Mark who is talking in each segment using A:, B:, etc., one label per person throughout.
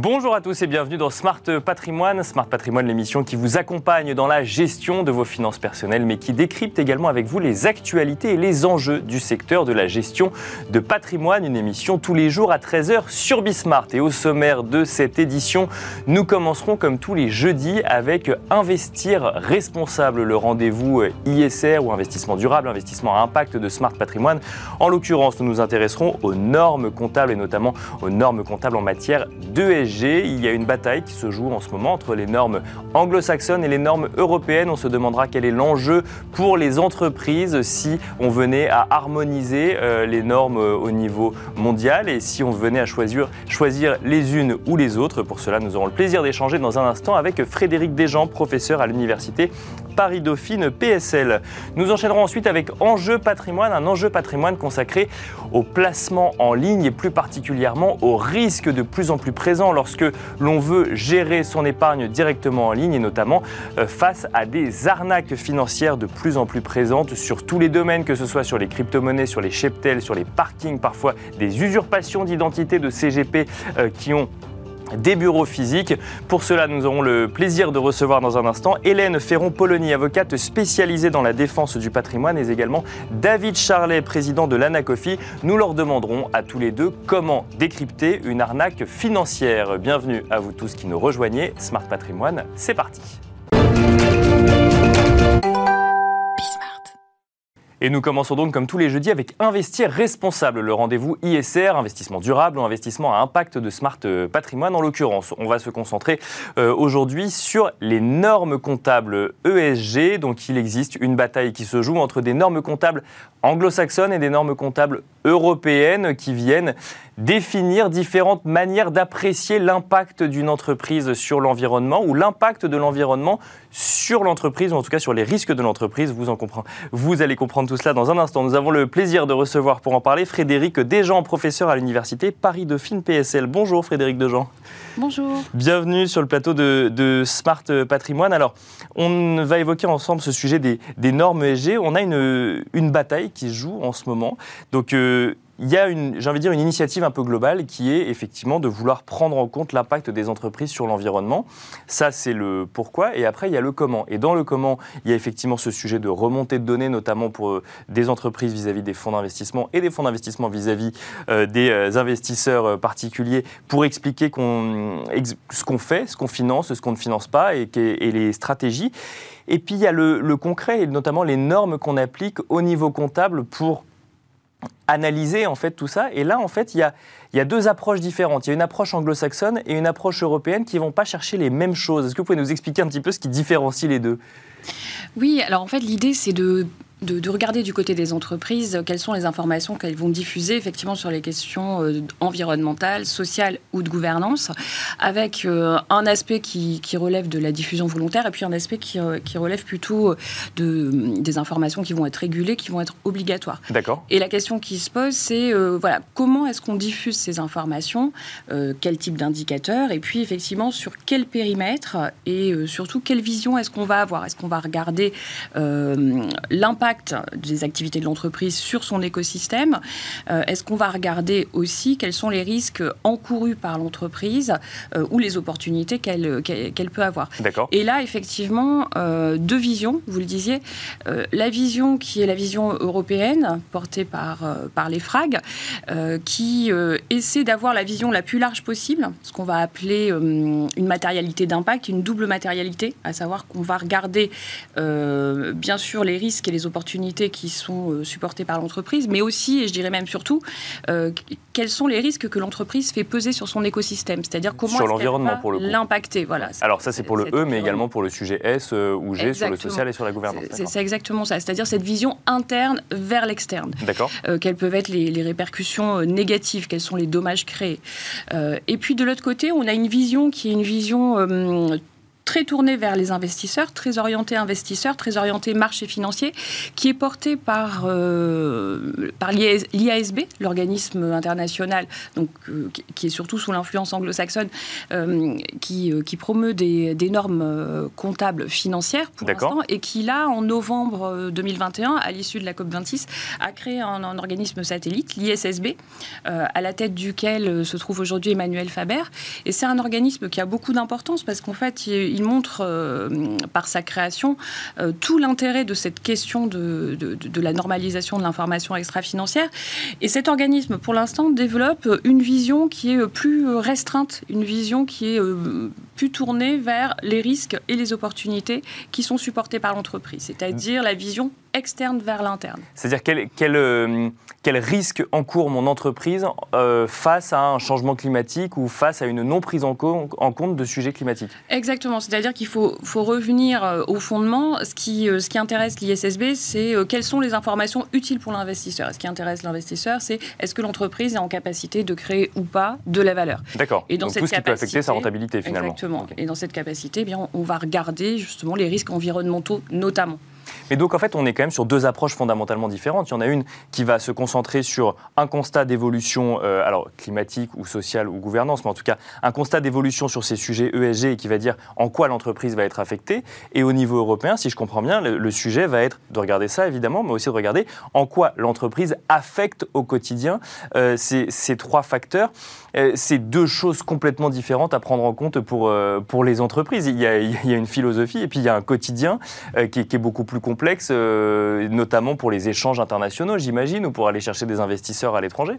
A: Bonjour à tous et bienvenue dans Smart Patrimoine. Smart Patrimoine, l'émission qui vous accompagne dans la gestion de vos finances personnelles, mais qui décrypte également avec vous les actualités et les enjeux du secteur de la gestion de patrimoine. Une émission tous les jours à 13h sur Bismart. Et au sommaire de cette édition, nous commencerons comme tous les jeudis avec Investir responsable, le rendez-vous ISR ou investissement durable, investissement à impact de Smart Patrimoine. En l'occurrence, nous nous intéresserons aux normes comptables et notamment aux normes comptables en matière d'ESG il y a une bataille qui se joue en ce moment entre les normes anglo-saxonnes et les normes européennes. On se demandera quel est l'enjeu pour les entreprises si on venait à harmoniser euh, les normes euh, au niveau mondial et si on venait à choisir, choisir les unes ou les autres. Pour cela, nous aurons le plaisir d'échanger dans un instant avec Frédéric Desjans, professeur à l'université Paris-Dauphine PSL. Nous enchaînerons ensuite avec Enjeu patrimoine, un enjeu patrimoine consacré au placement en ligne et plus particulièrement au risque de plus en plus présent lorsque l'on veut gérer son épargne directement en ligne et notamment euh, face à des arnaques financières de plus en plus présentes sur tous les domaines, que ce soit sur les crypto-monnaies, sur les cheptels, sur les parkings, parfois des usurpations d'identité de CGP euh, qui ont des bureaux physiques. Pour cela, nous aurons le plaisir de recevoir dans un instant Hélène Ferron-Polony, avocate spécialisée dans la défense du patrimoine, et également David Charlet, président de l'ANACOFI. Nous leur demanderons à tous les deux comment décrypter une arnaque financière. Bienvenue à vous tous qui nous rejoignez. Smart Patrimoine, c'est parti. Et nous commençons donc comme tous les jeudis avec Investir responsable, le rendez-vous ISR, investissement durable ou investissement à impact de Smart euh, Patrimoine en l'occurrence. On va se concentrer euh, aujourd'hui sur les normes comptables ESG. Donc il existe une bataille qui se joue entre des normes comptables anglo-saxonnes et des normes comptables européennes qui viennent définir différentes manières d'apprécier l'impact d'une entreprise sur l'environnement ou l'impact de l'environnement sur l'entreprise, ou en tout cas sur les risques de l'entreprise. Vous, allez comprendre tout cela dans un instant. Nous avons le plaisir de recevoir pour en parler Frédéric Desjans, professeur à l'université Paris-Dauphine PSL. Bonjour Frédéric Desjans.
B: Bonjour.
A: Bienvenue sur le plateau de, Smart Patrimoine. Alors, on va évoquer ensemble ce sujet des, normes ESG. On a une, une, bataille qui se joue en ce moment. Donc, euh, il y a une, j'ai envie de dire, une initiative un peu globale qui est effectivement de vouloir prendre en compte l'impact des entreprises sur l'environnement. Ça, c'est le pourquoi. Et après, il y a le comment. Et dans le comment, il y a effectivement ce sujet de remontée de données, notamment pour euh, des entreprises vis-à-vis des fonds d'investissement et des fonds d'investissement vis-à-vis euh, des investisseurs particuliers pour expliquer ce qu'on fait, ce qu'on finance, ce qu'on ne finance pas et, les stratégies. Et puis, il y a le, concret et notamment les normes qu'on applique au niveau comptable pour analyser en fait tout ça. Et là, en fait, il y a, il y deux approches différentes. Il y a une approche anglo-saxonne et une approche européenne qui ne vont pas chercher les mêmes choses. Est-ce que vous pouvez nous expliquer un petit peu ce qui différencie les deux?
B: Oui, alors en fait, l'idée, c'est de de, regarder du côté des entreprises quelles sont les informations qu'elles vont diffuser effectivement sur les questions euh, environnementales, sociales ou de gouvernance, avec euh, un aspect qui, relève de la diffusion volontaire et puis un aspect qui, euh, relève plutôt de, des informations qui vont être régulées, qui vont être obligatoires.
A: D'accord.
B: Et la question qui se pose, c'est voilà, comment est-ce qu'on diffuse ces informations, quel type d'indicateur, et puis effectivement sur quel périmètre et surtout quelle vision est-ce qu'on va avoir? Est-ce qu'on va regarder l'impact des activités de l'entreprise sur son écosystème. Euh, Est-ce qu'on va regarder aussi quels sont les risques encourus par l'entreprise euh, ou les opportunités qu'elle peut avoir? Et là, effectivement, euh, deux visions, vous le disiez. la vision qui est la vision européenne, portée par, par les FRAG, qui essaie d'avoir la vision la plus large possible, ce qu'on va appeler une matérialité d'impact, une double matérialité, à savoir qu'on va regarder bien sûr les risques et les opportunités opportunités qui sont euh, supportées par l'entreprise, mais aussi, et je dirais même surtout, euh, quels sont les risques que l'entreprise fait peser sur son écosystème, c'est-à-dire comment
A: sur l'environnement pour le
B: l'impacter. Voilà.
A: Alors ça c'est pour le E, mais également pour le sujet S euh, ou G sur le social et sur la gouvernance.
B: C'est exactement ça, c'est-à-dire cette vision interne vers l'externe.
A: D'accord.
B: quelles peuvent être les, les, répercussions négatives, quels sont les dommages créés. et puis de l'autre côté, on a une vision qui est une vision très tourné vers les investisseurs, très orienté investisseurs, très orienté marché financier, qui est porté par, euh, par l'IASB, l'organisme international, donc, euh, qui est surtout sous l'influence anglo-saxonne, euh, qui, qui, promeut des, des normes comptables financières pour l'instant, et qui là, en novembre 2021, à l'issue de la COP26, a créé un, un organisme satellite, l'ISSB, à la tête duquel se trouve aujourd'hui Emmanuel Faber. Et c'est un organisme qui a beaucoup d'importance parce qu'en fait, il, il montre euh, par sa création euh, tout l'intérêt de cette question de, de, la normalisation de l'information extra-financière. Et cet organisme, pour l'instant, développe une vision qui est plus restreinte, une vision qui est euh, plus tournée vers les risques et les opportunités qui sont supportés par l'entreprise, c'est-à-dire la vision externe vers l'interne.
A: C'est-à-dire quel, quel, euh, quel, risque encourt mon entreprise euh, face à un changement climatique ou face à une non prise en, en compte de sujets climatiques?
B: Exactement, c'est-à-dire qu'il faut, faut, revenir euh, au fondement. Ce qui, ce qui intéresse l'ISSB, c'est quelles sont les informations utiles pour l'investisseur. Ce qui intéresse l'investisseur, c'est est-ce que l'entreprise est en capacité de créer ou pas de la valeur?
A: D'accord. Et dans Donc cette tout ce qui peut affecter sa rentabilité finalement.
B: Exactement. Et dans cette capacité, eh bien, on va regarder justement les risques environnementaux notamment.
A: Mais donc en fait, on est quand même sur deux approches fondamentalement différentes. Il y en a une qui va se concentrer sur un constat d'évolution, euh, alors climatique ou sociale ou gouvernance, mais en tout cas un constat d'évolution sur ces sujets ESG et qui va dire en quoi l'entreprise va être affectée. Et au niveau européen, si je comprends bien, le, sujet va être de regarder ça évidemment, mais aussi de regarder en quoi l'entreprise affecte au quotidien euh, ces, trois facteurs. Euh, c'est deux choses complètement différentes à prendre en compte pour, pour les entreprises. Il y, a, une philosophie et puis il y a un quotidien qui est beaucoup plus complexe, euh, notamment pour les échanges internationaux, j'imagine, ou pour aller chercher des investisseurs à l'étranger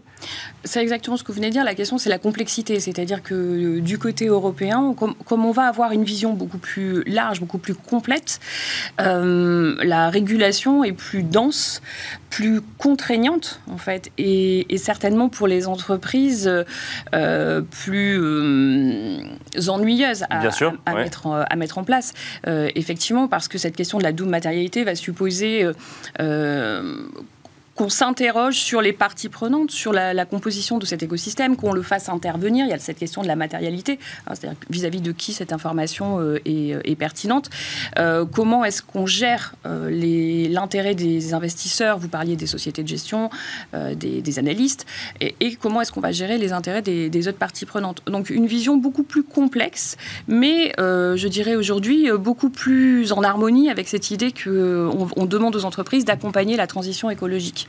B: C'est exactement ce que vous venez de dire. La question, c'est la complexité. C'est-à-dire que euh, du côté européen, comme, on va avoir une vision beaucoup plus large, beaucoup plus complète, euh, la régulation est plus dense, plus contraignante, en fait, et, certainement pour les entreprises plus ennuyeuse à, mettre, à mettre en place. effectivement, parce que cette question de la double matérialité va supposer euh, euh, qu'on s'interroge sur les parties prenantes, sur la, composition de cet écosystème, qu'on le fasse intervenir. Il y a cette question de la matérialité, hein, c'est-à-dire vis-à-vis de qui cette information euh, est, pertinente. Euh, comment est-ce qu'on gère euh, l'intérêt des investisseurs? Vous parliez des sociétés de gestion, des, analystes, et, comment est-ce qu'on va gérer les intérêts des, autres parties prenantes? Donc une vision beaucoup plus complexe, mais je dirais aujourd'hui beaucoup plus en harmonie avec cette idée qu'on on demande aux entreprises d'accompagner la transition écologique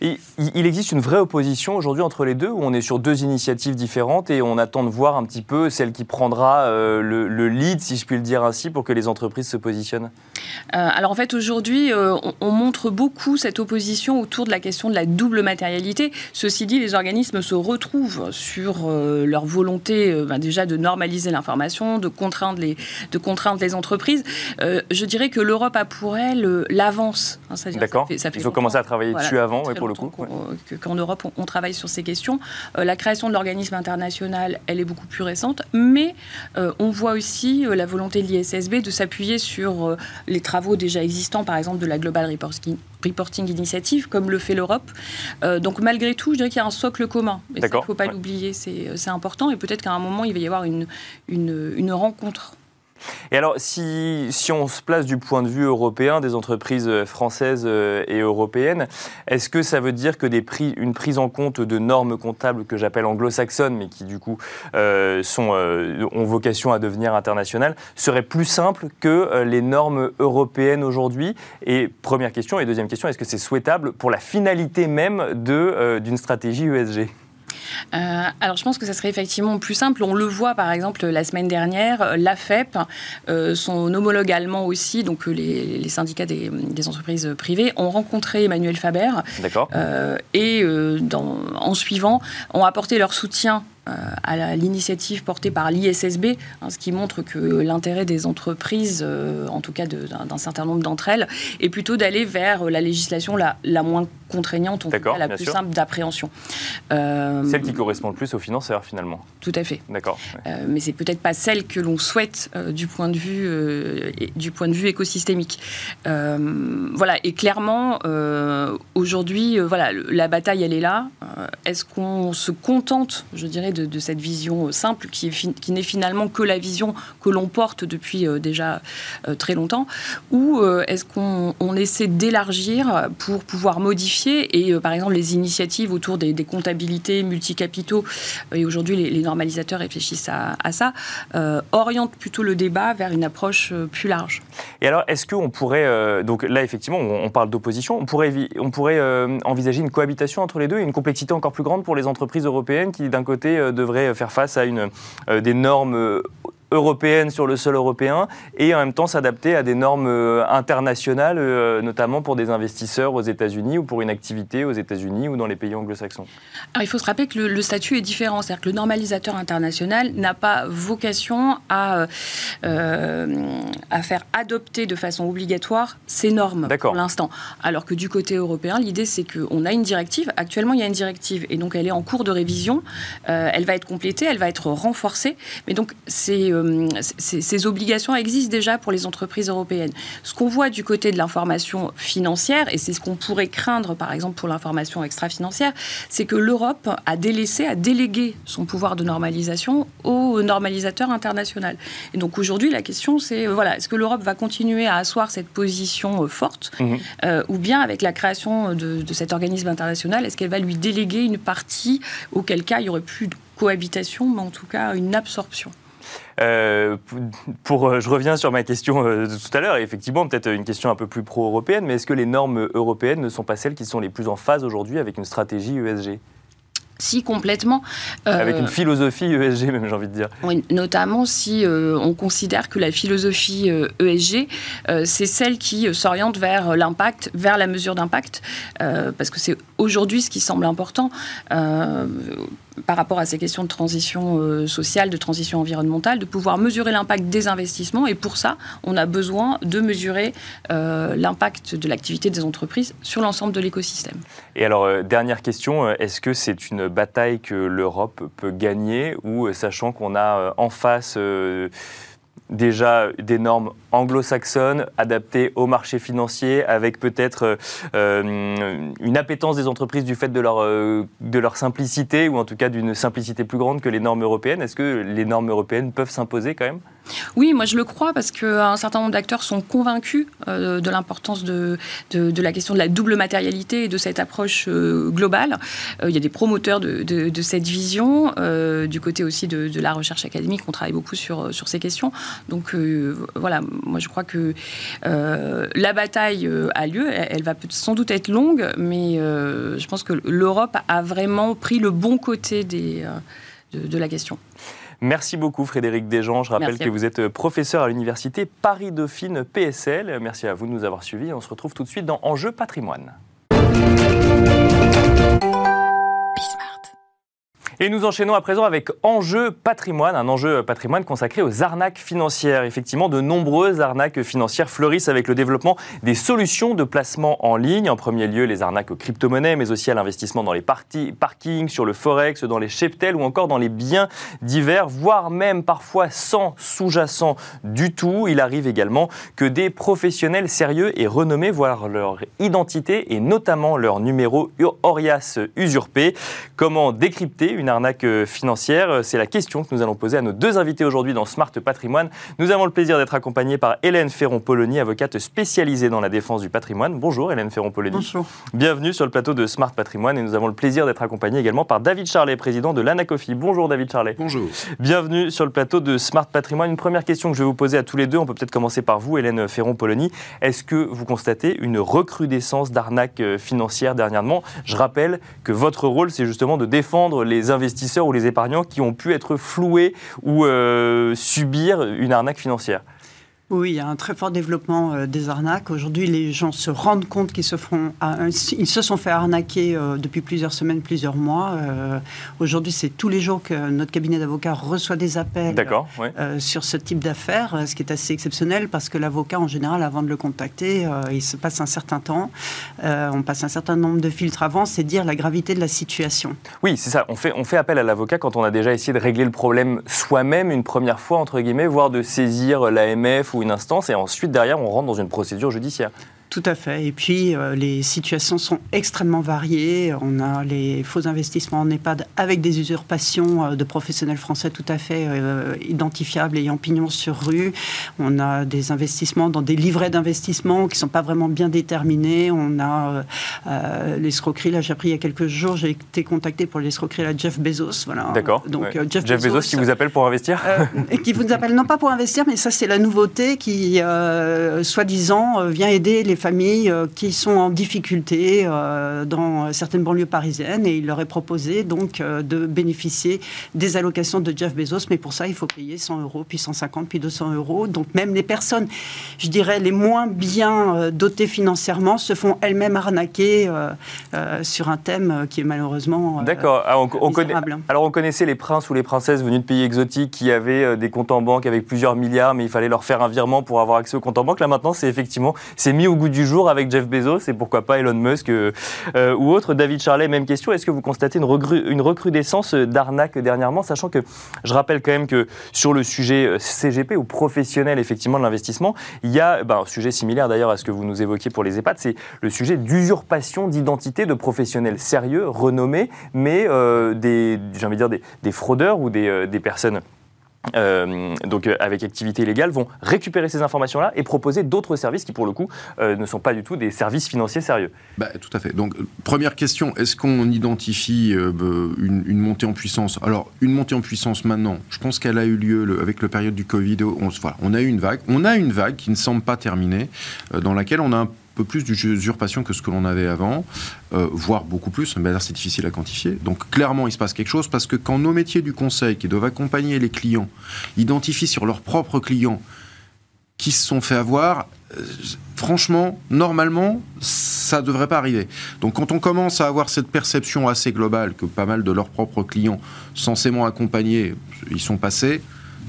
A: il existe une vraie opposition aujourd'hui entre les deux, où on est sur deux initiatives différentes et on attend de voir un petit peu celle qui prendra euh, le, lead, si je puis le dire ainsi, pour que les entreprises se positionnent
B: euh, Alors en fait, aujourd'hui, euh, on, montre beaucoup cette opposition autour de la question de la double matérialité. Ceci dit, les organismes se retrouvent sur leur volonté ben, déjà de normaliser l'information, de contraindre les, de contraindre les entreprises. je dirais que l'Europe a pour elle l'avance.
A: Hein, D'accord. Ils ont commencé à travailler dessus avant, et pour
B: qu'en Europe, on, travaille sur ces questions. Euh, la création de l'organisme international, elle est beaucoup plus récente, mais euh, on voit aussi euh, la volonté de l'ISSB de s'appuyer sur les travaux déjà existants, par exemple de la Global Reporting, Reporting Initiative, comme le fait l'Europe. donc malgré tout, je dirais qu'il y a un socle commun. il ne faut pas l'oublier, c'est important. Et peut-être qu'à un moment, il va y avoir une, une, une rencontre
A: et alors, si, on se place du point de vue européen, des entreprises euh, françaises euh, et européennes, est-ce que ça veut dire que une prise en compte de normes comptables que j'appelle anglo-saxonnes, mais qui du coup euh, ont vocation à devenir internationales, serait plus simple que les normes européennes aujourd'hui? Et première question. Et deuxième question, est-ce que c'est souhaitable pour la finalité même d'une stratégie ESG
B: euh, alors je pense que ça serait effectivement plus simple. On le voit par exemple la semaine dernière, l'AFEP, euh, son homologue allemand aussi, donc euh, les, syndicats des, entreprises privées, ont rencontré Emmanuel Faber. et en suivant, ont apporté leur soutien à l'initiative portée par l'ISSB, hein, ce qui montre que l'intérêt des entreprises, en tout cas d'un certain nombre d'entre elles, est plutôt d'aller vers la législation la, la moins contraignante, en tout cas la plus simple d'appréhension.
A: celle qui correspond le plus aux financeurs finalement.
B: Tout à fait.
A: D'accord.
B: mais c'est peut-être pas celle que l'on souhaite du point de vue du point de vue écosystémique. voilà. Et clairement, aujourd'hui, voilà, la bataille elle est là. Est-ce qu'on se contente, je dirais, de, cette vision simple qui, n'est finalement que la vision que l'on porte depuis déjà très longtemps, ou est-ce qu'on essaie d'élargir pour pouvoir modifier et euh, par exemple les initiatives autour des, comptabilités multicapitaux euh, et aujourd'hui les, normalisateurs réfléchissent à, ça euh, orientent plutôt le débat vers une approche plus large.
A: Et alors est-ce qu'on pourrait donc là effectivement on, parle d'opposition on pourrait on pourrait envisager une cohabitation entre les deux et une complexité encore plus grande pour les entreprises européennes qui d'un côté devraient faire face à une des normes européenne sur le sol européen et en même temps s'adapter à des normes euh, internationales, euh, notamment pour des investisseurs aux États-Unis ou pour une activité aux États-Unis ou dans les pays anglo-saxons.
B: Il faut se rappeler que le, statut est différent, c'est-à-dire que le normalisateur international n'a pas vocation à, euh, à faire adopter de façon obligatoire ces normes pour l'instant. Alors que du côté européen, l'idée c'est qu'on a une directive, actuellement il y a une directive et donc elle est en cours de révision, elle va être complétée, elle va être renforcée, mais donc c'est euh, ces, obligations existent déjà pour les entreprises européennes. Ce qu'on voit du côté de l'information financière, et c'est ce qu'on pourrait craindre par exemple pour l'information extra-financière, c'est que l'Europe a délaissé, a délégué son pouvoir de normalisation au normalisateur international. Et donc aujourd'hui, la question c'est, euh, voilà, est-ce que l'Europe va continuer à asseoir cette position euh, forte, mmh. ou bien avec la création de, de cet organisme international, est-ce qu'elle va lui déléguer une partie, auquel cas il y aurait plus de cohabitation, mais en tout cas une absorption?
A: Euh, pour, euh, je reviens sur ma question euh, de tout à l'heure, et effectivement, peut-être une question un peu plus pro-européenne, mais est-ce que les normes européennes ne sont pas celles qui sont les plus en phase aujourd'hui avec une stratégie ESG
B: si complètement.
A: Avec une philosophie ESG, même, j'ai envie de dire.
B: Oui, notamment si on considère que la philosophie ESG, e c'est celle qui s'oriente vers l'impact, vers la mesure d'impact, parce que c'est aujourd'hui ce qui semble important par rapport à ces questions de transition euh, sociale, de transition environnementale, de pouvoir mesurer l'impact des investissements. Et pour ça, on a besoin de mesurer euh, l'impact de l'activité des entreprises sur l'ensemble de l'écosystème.
A: Et alors, euh, dernière question, est-ce que c'est une bataille que l'Europe peut gagner ou, sachant qu'on a en face déjà des normes anglo-saxonnes adaptées au marché financier, avec peut-être euh, une appétence des entreprises du fait de leur, euh, de leur simplicité, ou en tout cas d'une simplicité plus grande que les normes européennes. Est-ce que les normes européennes peuvent s'imposer quand même?
B: Oui, moi je le crois parce qu'un certain nombre d'acteurs sont convaincus euh, de l'importance de, de, la question de la double matérialité et de cette approche euh, globale. Euh, il y a des promoteurs de, de cette vision. du côté aussi de, la recherche académique, on travaille beaucoup sur, sur ces questions. Donc voilà, moi je crois que la bataille a lieu. Elle, va sans doute être longue, mais je pense que l'Europe a vraiment pris le bon côté des, de la question.
A: Merci beaucoup Frédéric Desjans. Je rappelle que vous êtes professeur à l'université Paris-Dauphine PSL. Merci à vous de nous avoir suivis. On se retrouve tout de suite dans Enjeu patrimoine. Et nous enchaînons à présent avec Enjeu patrimoine, un enjeu patrimoine consacré aux arnaques financières. Effectivement, de nombreuses arnaques financières fleurissent avec le développement des solutions de placement en ligne. En premier lieu, les arnaques aux crypto-monnaies, mais aussi à l'investissement dans les parkings, sur le forex, dans les cheptels ou encore dans les biens divers, voire même parfois sans sous-jacent du tout. Il arrive également que des professionnels sérieux et renommés voient leur identité et notamment leur numéro Orias usurpé. Comment décrypter une arnaque euh, financière C'est la question que nous allons poser à nos deux invités aujourd'hui dans Smart Patrimoine. Nous avons le plaisir d'être accompagnés par Hélène Ferron-Polony, avocate spécialisée dans la défense du patrimoine. Bonjour Hélène Ferron-Polony.
C: Bonjour.
A: Bienvenue sur le plateau de Smart Patrimoine et nous avons le plaisir d'être accompagnés également par David Charlet, président de l'Anacofi. Bonjour David Charlet.
C: Bonjour.
A: Bienvenue sur le plateau de Smart Patrimoine. Une première question que je vais vous poser à tous les deux, on peut peut-être commencer par vous Hélène Ferron-Polony. Est-ce que vous constatez une recrudescence d'arnaques euh, financières dernièrement? Je rappelle que votre rôle c'est justement de défendre les investisseurs ou les épargnants qui ont pu être floués ou euh, subir une arnaque financière
C: Oui, il y a un très fort développement euh, des arnaques. Aujourd'hui, les gens se rendent compte qu'ils se, font, ils se sont fait arnaquer euh, depuis plusieurs semaines, plusieurs mois. Euh, aujourd'hui, c'est tous les jours que notre cabinet d'avocats reçoit des appels sur ce type d'affaires, ce qui est assez exceptionnel parce que l'avocat, en général, avant de le contacter, il se passe un certain temps. on passe un certain nombre de filtres avant, c'est dire la gravité de la situation.
A: Oui, c'est ça. On fait, on fait appel à l'avocat quand on a déjà essayé de régler le problème soi-même une première fois, entre guillemets, voire de saisir l'AMF ou une instance et ensuite derrière on rentre dans une procédure judiciaire.
C: Tout à fait. Et puis, euh, les situations sont extrêmement variées. On a les faux investissements en EHPAD avec des usurpations euh, de professionnels français tout à fait euh, identifiables, ayant pignon sur rue. On a des investissements dans des livrets d'investissement qui ne sont pas vraiment bien déterminés. On a l'escroquerie. Là, j'ai appris il y a quelques jours, j'ai été contacté pour l'escroquerie à Jeff Bezos.
A: Voilà. D'accord. Donc, Jeff, Bezos, qui vous appelle pour investir
C: Et qui vous appelle non pas pour investir, mais ça, c'est la nouveauté qui, soi-disant, vient aider les familles euh, qui sont en difficulté euh, dans certaines banlieues parisiennes et il leur est proposé donc euh, de bénéficier des allocations de Jeff Bezos, mais pour ça il faut payer 100 euros, puis 150, puis 200 euros. Donc même les personnes, je dirais, les moins bien dotées financièrement se font elles-mêmes arnaquer sur un thème qui est malheureusement
A: D'accord. Alors, ah, alors on connaissait les princes ou les princesses venus de pays exotiques qui avaient des comptes en banque avec plusieurs milliards, mais il fallait leur faire un virement pour avoir accès aux comptes en banque. Là maintenant, c'est effectivement, c'est mis au goût du jour avec Jeff Bezos et pourquoi pas Elon Musk euh, euh, ou autre. David Charlet, même question. Est-ce que vous constatez une, recrudescence d'arnaques dernièrement, sachant que je rappelle quand même que sur le sujet euh, CGP ou professionnel effectivement de l'investissement, il y a ben, un sujet similaire d'ailleurs à ce que vous nous évoquiez pour les EHPAD, c'est le sujet d'usurpation d'identité de professionnels sérieux, renommés, mais des, envie de dire des, fraudeurs ou des personnes euh, donc euh, avec activité illégale, vont récupérer ces informations-là et proposer d'autres services qui, pour le coup, euh, ne sont pas du tout des services financiers sérieux.
D: Bah, tout à fait. Donc, première question, est-ce qu'on identifie une, montée en puissance? Alors, une montée en puissance maintenant, je pense qu'elle a eu lieu avec le période du Covid. On, voilà, on a eu une vague. On a une vague qui ne semble pas terminée, dans laquelle on a un plus d'usurpation que ce que l'on avait avant, euh, voire beaucoup plus, mais c'est difficile à quantifier. Donc clairement il se passe quelque chose parce que quand nos métiers du conseil qui doivent accompagner les clients identifient sur leurs propres clients qui se sont fait avoir, euh, franchement, normalement, ça ne devrait pas arriver. Donc quand on commence à avoir cette perception assez globale que pas mal de leurs propres clients, censément accompagnés, ils sont passés,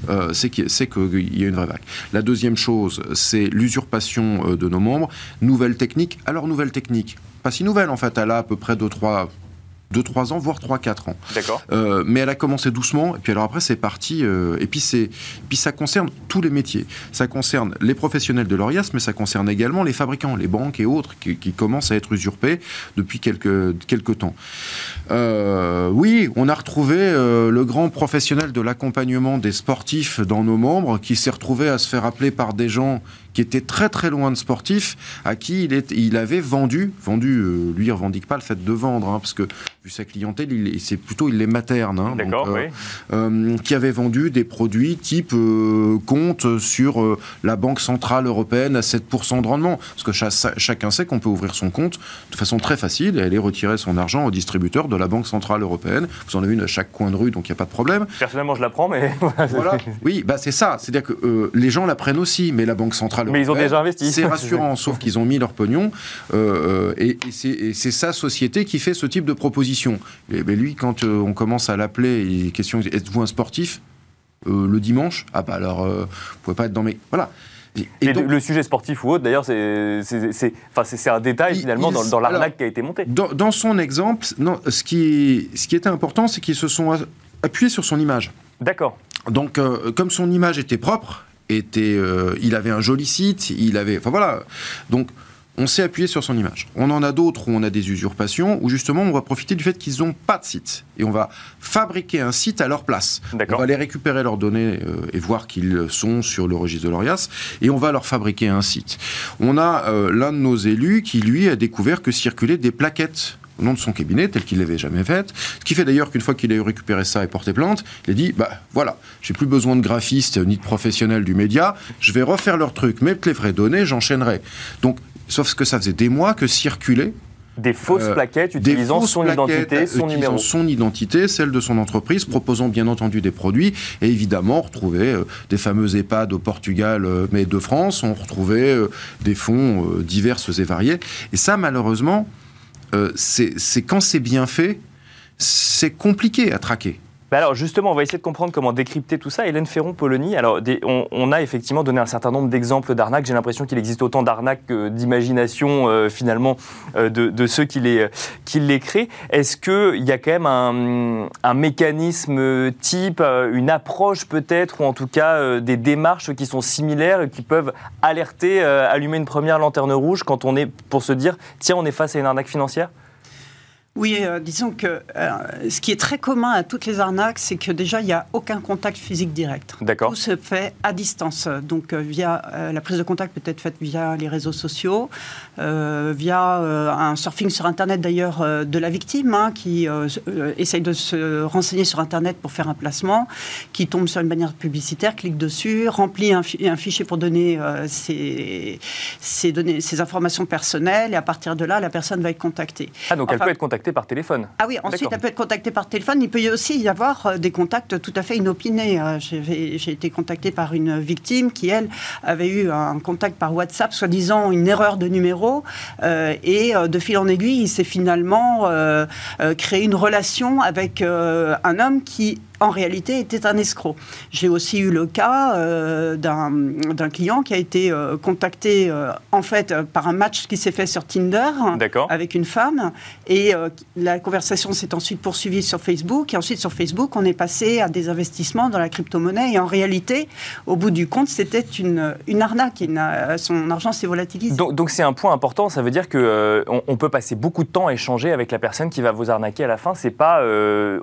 D: euh, c'est qu'il y a une vraie vague. La deuxième chose, c'est l'usurpation euh, de nos membres. Nouvelle technique. Alors, nouvelle technique, pas si nouvelle en fait, elle a à peu près 2-3 2-3 ans, voire 3-4 ans.
A: D'accord.
D: Euh, mais elle a commencé doucement, et puis alors après, c'est parti. Euh, et puis, c'est, puis ça concerne tous les métiers. Ça concerne les professionnels de l'ORIAS, mais ça concerne également les fabricants, les banques et autres qui, commencent à être usurpés depuis quelques, quelques temps. Euh, oui, on a retrouvé le grand professionnel de l'accompagnement des sportifs dans nos membres qui s'est retrouvé à se faire appeler par des gens qui était très très loin de sportif, à qui il, est, il avait vendu, vendu, euh, lui il revendique pas le fait de vendre, hein, parce que vu sa clientèle, c'est plutôt il est materne, hein,
A: euh, oui.
D: euh, qui avait vendu des produits type euh, compte sur la Banque Centrale Européenne à 7% de rendement, parce que chacun sait qu'on peut ouvrir son compte de façon très facile et aller retirer son argent au distributeur de la Banque Centrale Européenne. Vous en avez une à chaque coin de rue, donc il n'y a pas de problème.
A: Personnellement, je la prends, mais...
D: voilà. Oui, bah c'est ça, c'est-à-dire que les gens la prennent aussi, mais la Banque Centrale
A: mais ils ont déjà investi.
D: C'est rassurant, sauf qu'ils ont mis leur pognon. Euh, et, c'est sa société qui fait ce type de proposition. Et, mais lui, quand euh, on commence à l'appeler, il est question êtes-vous un sportif? Euh, le dimanche? Ah bah alors, vous pouvez pas être dans mes. Voilà.
A: Et, donc, le sujet sportif ou autre, d'ailleurs, c'est un détail finalement dans, l'arnaque qui a été montée.
D: Dans, son exemple, non, ce, qui, ce qui était important, c'est qu'ils se sont appuyés sur son image.
A: D'accord.
D: Donc, comme son image était propre, était, euh, il avait un joli site, il avait, enfin voilà. Donc on s'est appuyé sur son image. On en a d'autres où on a des usurpations, où justement on va profiter du fait qu'ils n'ont pas de site. Et on va fabriquer un site à leur place. On va aller récupérer leurs données euh, et voir qu'ils sont sur le registre de l'ORIAS, et on va leur fabriquer un site. On a euh, l'un de nos élus qui, lui, a découvert que circulaient des plaquettes au nom de son cabinet, tel qu'il l'avait jamais fait. Ce qui fait d'ailleurs qu'une fois qu'il a eu récupéré ça et porté plainte, il a dit bah voilà, j'ai plus besoin de graphistes ni de professionnels du média, je vais refaire leur truc, mettre les vraies données, j'enchaînerai. Donc, sauf que ça faisait des mois que circulait
A: Des fausses plaquettes utilisant son identité, son numéro.
D: son identité, celle de son entreprise, proposant bien entendu des produits. Et évidemment, on retrouvait des fameux EHPAD au Portugal, mais de France, on retrouvait des fonds divers et variés. Et ça, malheureusement, c'est quand c'est bien fait, c'est compliqué à traquer.
A: Bah alors justement, on va essayer de comprendre comment décrypter tout ça. Hélène Ferron-Polony, alors on, a effectivement donné un certain nombre d'exemples d'arnaques. J'ai l'impression qu'il existe autant d'arnaques que d'imagination euh, finalement euh, de, ceux qui les, qui les créent. Est-ce qu'il y a quand même un, mécanisme type, euh, une approche peut-être, ou en tout cas des démarches qui sont similaires et qui peuvent alerter, allumer une première lanterne rouge quand on est pour se dire, tiens, on est face à une arnaque financière?
C: Oui, euh, disons que euh, ce qui est très commun à toutes les arnaques, c'est que déjà, il n'y a aucun contact physique direct.
A: D'accord.
C: Tout se fait à distance. Donc, euh, via la prise de contact peut être faite via les réseaux sociaux, via un surfing sur Internet d'ailleurs de la victime, hein, qui essaye de se renseigner sur Internet pour faire un placement, qui tombe sur une bannière publicitaire, clique dessus, remplit un, fichier pour donner ses, données, ses informations personnelles, et à partir de là, la personne va être contactée.
A: Ah, donc elle peut être contactée par téléphone.
C: Ah oui, ensuite elle peut être contactée par téléphone. Il peut y aussi y avoir euh, des contacts tout à fait inopinés. Euh, j'ai été contactée par une victime qui, elle, avait eu un contact par WhatsApp, soi-disant une erreur de numéro. Euh, et de fil en aiguille, il s'est finalement créé une relation avec un homme qui en réalité était un escroc. J'ai aussi eu le cas euh, d'un client qui a été euh, contacté euh, en fait par un match qui s'est fait sur Tinder avec une femme. Et la conversation s'est ensuite poursuivie sur Facebook. Et ensuite sur Facebook on est passé à des investissements dans la crypto-monnaie. Et en réalité au bout du compte c'était une, une arnaque. Son argent s'est volatilisé.
A: Donc c'est un point important, ça veut dire que on, peut passer beaucoup de temps à échanger avec la personne qui va vous arnaquer à la fin, c'est pas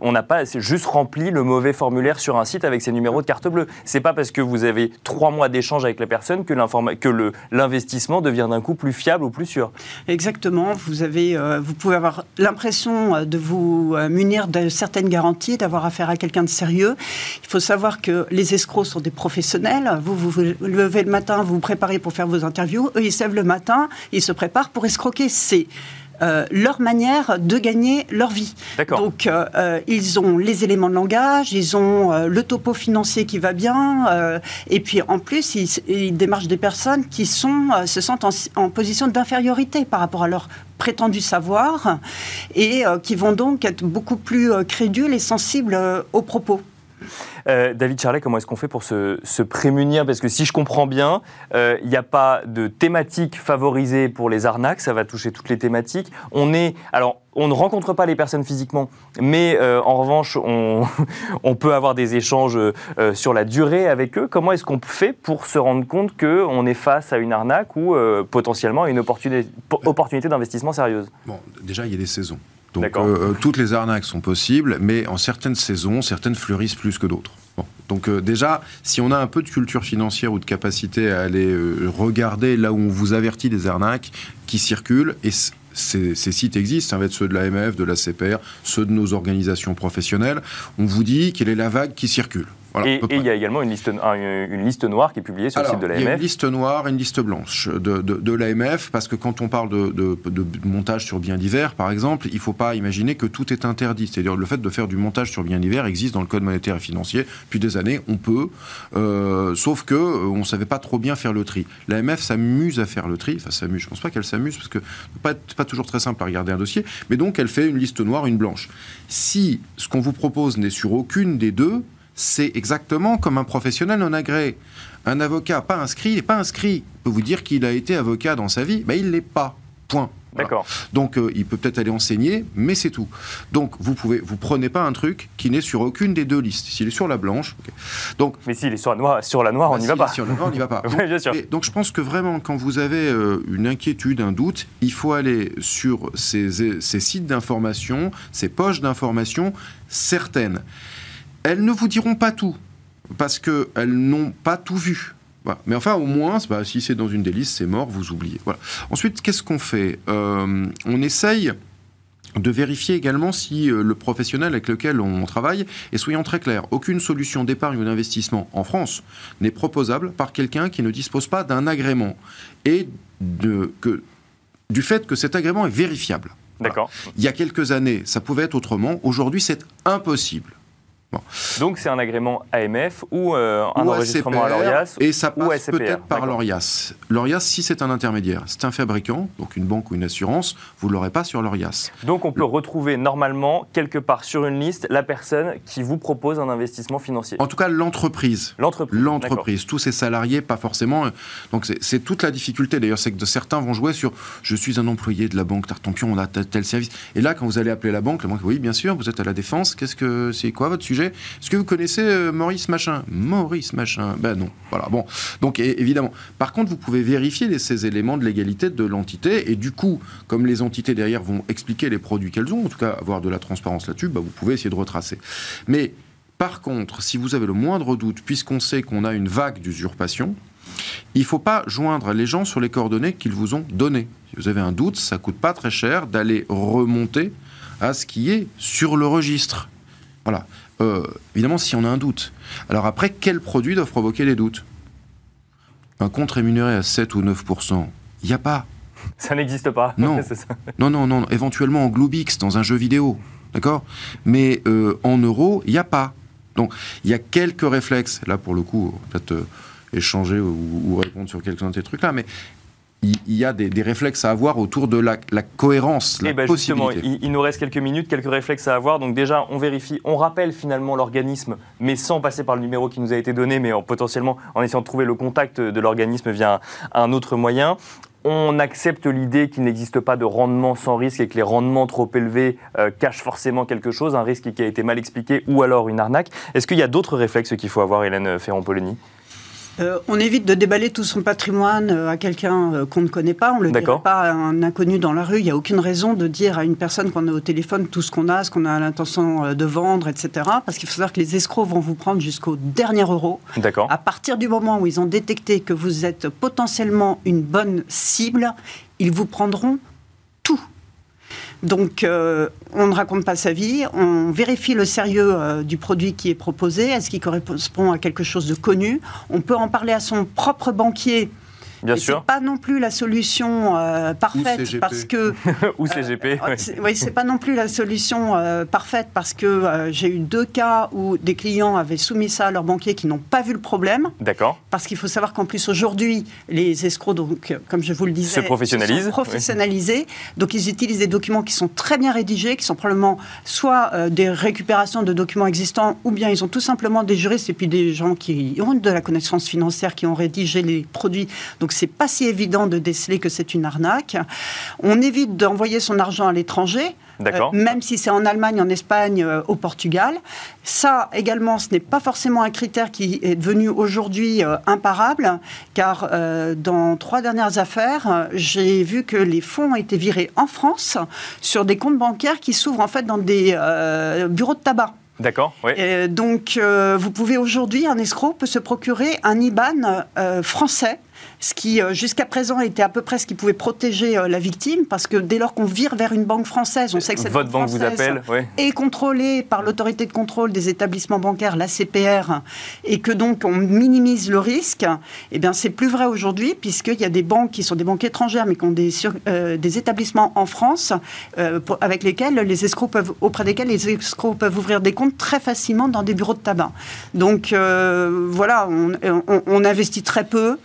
A: on n'a pas juste rempli le mauvais formulaire sur un site avec ses numéros de carte bleue. C'est pas parce que vous avez trois mois d'échange avec la personne que l'investissement devient d'un coup plus fiable ou plus sûr.
C: Exactement. Vous, avez, euh, vous pouvez avoir l'impression euh, de vous euh, munir de certaines garanties, d'avoir affaire à quelqu'un de sérieux. Il faut savoir que les escrocs sont des professionnels. Vous vous, vous levez le matin, vous vous préparez pour faire vos interviews. Eux, ils se lèvent le matin, ils se préparent pour escroquer. C'est euh, leur manière de gagner leur vie. Donc, euh, euh, ils ont les éléments de langage, ils ont le topo financier qui va bien, et puis en plus, ils, démarchent des personnes qui sont, se sentent en, position d'infériorité par rapport à leur prétendu savoir, et qui vont donc être beaucoup plus crédules et sensibles aux propos.
A: Euh, David Charlet, comment est-ce qu'on fait pour se, prémunir? Parce que si je comprends bien, euh, il n'y a pas de thématique favorisée pour les arnaques, ça va toucher toutes les thématiques. On est, alors, on ne rencontre pas les personnes physiquement, mais euh, en revanche, on, on, peut avoir des échanges sur la durée avec eux. Comment est-ce qu'on fait pour se rendre compte qu'on est face à une arnaque ou potentiellement à une opportunité, opportunité d'investissement sérieuse?
D: Bon, déjà, il y a des saisons. Donc euh, euh, toutes les arnaques sont possibles, mais en certaines saisons, certaines fleurissent plus que d'autres. Donc euh, déjà, si on a un peu de culture financière ou de capacité à aller regarder là où on vous avertit des arnaques qui circulent, et ces, sites existent, ça va être ceux de l'AMF, de la CPR, ceux de nos organisations professionnelles, on vous dit quelle est la vague qui circule
A: et il y a également une liste, une liste, noire qui est publiée sur le site de l'AMF.
D: Il y a une liste noire et une liste blanche de, de, l'AMF, parce que quand on parle de, montage sur biens divers, par exemple, il ne faut pas imaginer que tout est interdit. C'est-à-dire le fait de faire du montage sur biens divers existe dans le Code monétaire et financier. Depuis des années, on peut, euh, sauf que euh, on ne savait pas trop bien faire le tri. L'AMF s'amuse à faire le tri, enfin s'amuse, je ne pense pas qu'elle s'amuse, parce que ce pas, pas toujours très simple à regarder un dossier, mais donc elle fait une liste noire, une blanche. Si ce qu'on vous propose n'est sur aucune des deux, c'est exactement comme un professionnel non agréé. Un avocat pas inscrit n'est pas inscrit. peut vous dire qu'il a été avocat dans sa vie, mais il l'est pas. Point.
A: D'accord.
D: Donc euh, il peut peut-être aller enseigner, mais c'est tout. Donc vous pouvez, vous prenez pas un truc qui n'est sur aucune des deux listes. S'il est sur la blanche,
A: donc. Mais s'il est sur la noire, sur la noire, on n'y va pas.
D: Sur la noire, on n'y va pas.
A: Donc, bien sûr.
D: donc je pense que vraiment, quand vous avez euh, une inquiétude, un doute, il faut aller sur ces, ces sites d'information, ces poches d'information certaines. Elles ne vous diront pas tout, parce qu'elles n'ont pas tout vu. Mais enfin, au moins, si c'est dans une des listes, c'est mort, vous oubliez. Voilà. Ensuite, qu'est-ce qu'on fait? Euh, On essaye de vérifier également si euh, le professionnel avec lequel on travaille, et soyons très clairs, aucune solution d'épargne ou d'investissement en France n'est proposable par quelqu'un qui ne dispose pas d'un agrément et de, que du fait que cet agrément est vérifiable.
A: D'accord.
D: Il y a quelques années, ça pouvait être autrement. Aujourd'hui, c'est impossible.
A: Donc c'est un agrément AMF ou euh, un enregistrement à l'ORIAS
D: Et ça passe peut-être par l'ORIAS. L'ORIAS, si c'est un intermédiaire, c'est un fabricant, donc une banque ou une assurance, vous ne l'aurez pas sur l'ORIAS.
A: Donc on peut retrouver normalement quelque part sur une liste la personne qui vous propose un investissement financier.
D: En tout cas, l'entreprise.
A: L'entreprise.
D: L'entreprise. Tous ces salariés, pas forcément. Donc c'est toute la difficulté. D'ailleurs, c'est que certains vont jouer sur je suis un employé de la banque Tartampion, on a tel, service. Et là, quand vous allez appeler la banque, la banque, oui, bien sûr, vous êtes à la défense. Qu'est-ce que c'est quoi votre sujet? Est-ce que vous connaissez euh, Maurice Machin? Maurice Machin Ben non. Voilà. Bon. Donc évidemment. Par contre, vous pouvez vérifier ces éléments de légalité de l'entité et du coup, comme les entités derrière vont expliquer les produits qu'elles ont, en tout cas avoir de la transparence là-dessus, bah, vous pouvez essayer de retracer. Mais par contre, si vous avez le moindre doute, puisqu'on sait qu'on a une vague d'usurpation, il ne faut pas joindre les gens sur les coordonnées qu'ils vous ont données. Si vous avez un doute, ça coûte pas très cher d'aller remonter à ce qui est sur le registre. Voilà. Euh, évidemment, si on a un doute. Alors après, quels produits doivent provoquer les doutes? Un compte rémunéré à 7 ou 9% il n'y a pas.
A: Ça n'existe pas.
D: Non. non, non, non. Éventuellement en Gloobix, dans un jeu vidéo. D'accord? Mais euh, en euros, il n'y a pas. Donc, il y a quelques réflexes. Là, pour le coup, peut-être euh, échanger ou, ou, répondre sur quelques-uns de ces trucs-là. Mais il, y a des, réflexes à avoir autour de la, cohérence, la eh ben
A: Justement, il, nous reste quelques minutes, quelques réflexes à avoir. Donc déjà, on vérifie, on rappelle finalement l'organisme, mais sans passer par le numéro qui nous a été donné, mais en, potentiellement en essayant de trouver le contact de l'organisme via un, autre moyen. On accepte l'idée qu'il n'existe pas de rendement sans risque et que les rendements trop élevés euh, cachent forcément quelque chose, un risque qui a été mal expliqué ou alors une arnaque. Est-ce qu'il y a d'autres réflexes qu'il faut avoir, Hélène Ferrand-Polony
C: euh, on évite de déballer tout son patrimoine euh, à quelqu'un euh, qu'on ne connaît pas. On ne le dirait pas à un inconnu dans la rue. Il n'y a aucune raison de dire à une personne qu'on a au téléphone tout ce qu'on a, ce qu'on a l'intention de vendre, etc. Parce qu'il faut savoir que les escrocs vont vous prendre jusqu'au dernier euro.
A: D'accord.
C: À partir du moment où ils ont détecté que vous êtes potentiellement une bonne cible, ils vous prendront tout. Donc, euh, on ne raconte pas sa vie, on vérifie le sérieux euh, du produit qui est proposé, est-ce qu'il correspond à quelque chose de connu? On peut en parler à son propre banquier
A: Bien sûr.
C: C'est pas non plus la solution euh, parfaite parce que
A: ou CGP.
C: Euh, oui, c'est pas non plus la solution euh, parfaite parce que j'ai eu deux cas où des clients avaient soumis ça à leur banquier qui n'ont pas vu le problème.
A: D'accord.
C: Parce qu'il faut savoir qu'en plus aujourd'hui, les escrocs, donc comme je vous le disais,
A: se professionnalisent.
C: Sont professionnalisés. Donc ils utilisent des documents qui sont très bien rédigés, qui sont probablement soit des récupérations de documents existants, ou bien ils ont tout simplement des juristes et puis des gens qui ont de la connaissance financière qui ont rédigé les produits. Donc donc c'est pas si évident de déceler que c'est une arnaque. On évite d'envoyer son argent à l'étranger. Euh, même si c'est en Allemagne, en Espagne, euh, au Portugal. Ça également, ce n'est pas forcément un critère qui est devenu aujourd'hui euh, imparable, car dans trois dernières affaires, j'ai vu que les fonds ont été virés en France sur des comptes bancaires qui s'ouvrent en fait dans des bureaux de tabac.
A: D'accord, oui.
C: donc, vous pouvez aujourd'hui, un escroc peut se procurer un IBAN français ce qui euh, jusqu'à présent était à peu près ce qui pouvait protéger euh, la victime, parce que dès lors qu'on vire vers une banque française, on sait que cette
A: Votre
C: banque,
A: vous appelle,
C: est contrôlée par l'autorité de contrôle des établissements bancaires, la CPR, et que donc on minimise le risque, eh bien c'est plus vrai aujourd'hui, puisqu'il y a des banques qui sont des banques étrangères, mais qui ont des, euh, des établissements en France, avec lesquels les escrocs peuvent, auprès desquels les escrocs peuvent ouvrir des comptes très facilement dans des bureaux de tabac. Donc voilà, on, on investit très peu.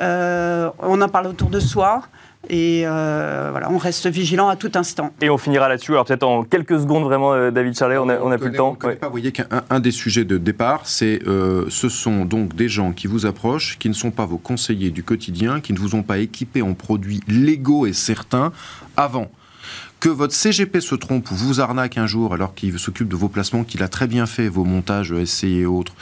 C: Euh, on en parle autour de soi. Et euh, voilà, on reste vigilant à tout instant.
A: Et on finira là-dessus. Alors peut-être en quelques secondes, vraiment, euh, David Charlet, on n'a plus le temps.
D: pas, vous voyez qu'un des sujets de départ, c'est ce sont donc des gens qui vous approchent, qui ne sont pas vos conseillers du quotidien, qui ne vous ont pas équipé en produits légaux et certains avant que votre CGP se trompe ou vous arnaque un jour alors qu'il s'occupe de vos placements, qu'il a très bien fait vos montages SCI et autres,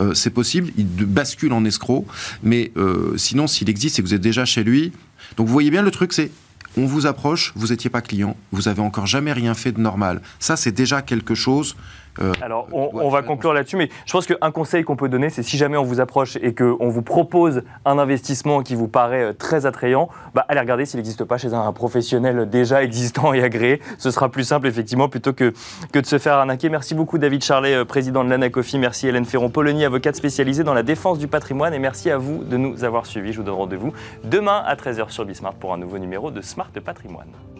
D: euh, c'est possible, il bascule en escroc, mais euh, sinon s'il existe et que vous êtes déjà chez lui, donc vous voyez bien le truc c'est on vous approche, vous n'étiez pas client, vous avez encore jamais rien fait de normal. Ça c'est déjà quelque chose
A: Euh, Alors, on, va conclure là-dessus, mais je pense qu'un conseil qu'on peut donner, c'est si jamais on vous approche et qu'on vous propose un investissement qui vous paraît euh, très attrayant, bah, allez regarder s'il n'existe pas chez un professionnel déjà existant et agréé. Ce sera plus simple, effectivement, plutôt que, que de se faire arnaquer. Merci beaucoup, David Charlet, euh, président de l'ANACOFI. Merci, Hélène Ferron-Polony, avocate spécialisée dans la défense du patrimoine. Et merci à vous de nous avoir suivis. Je vous donne rendez-vous demain à 13h sur Bismart pour un nouveau numéro de Smart Patrimoine.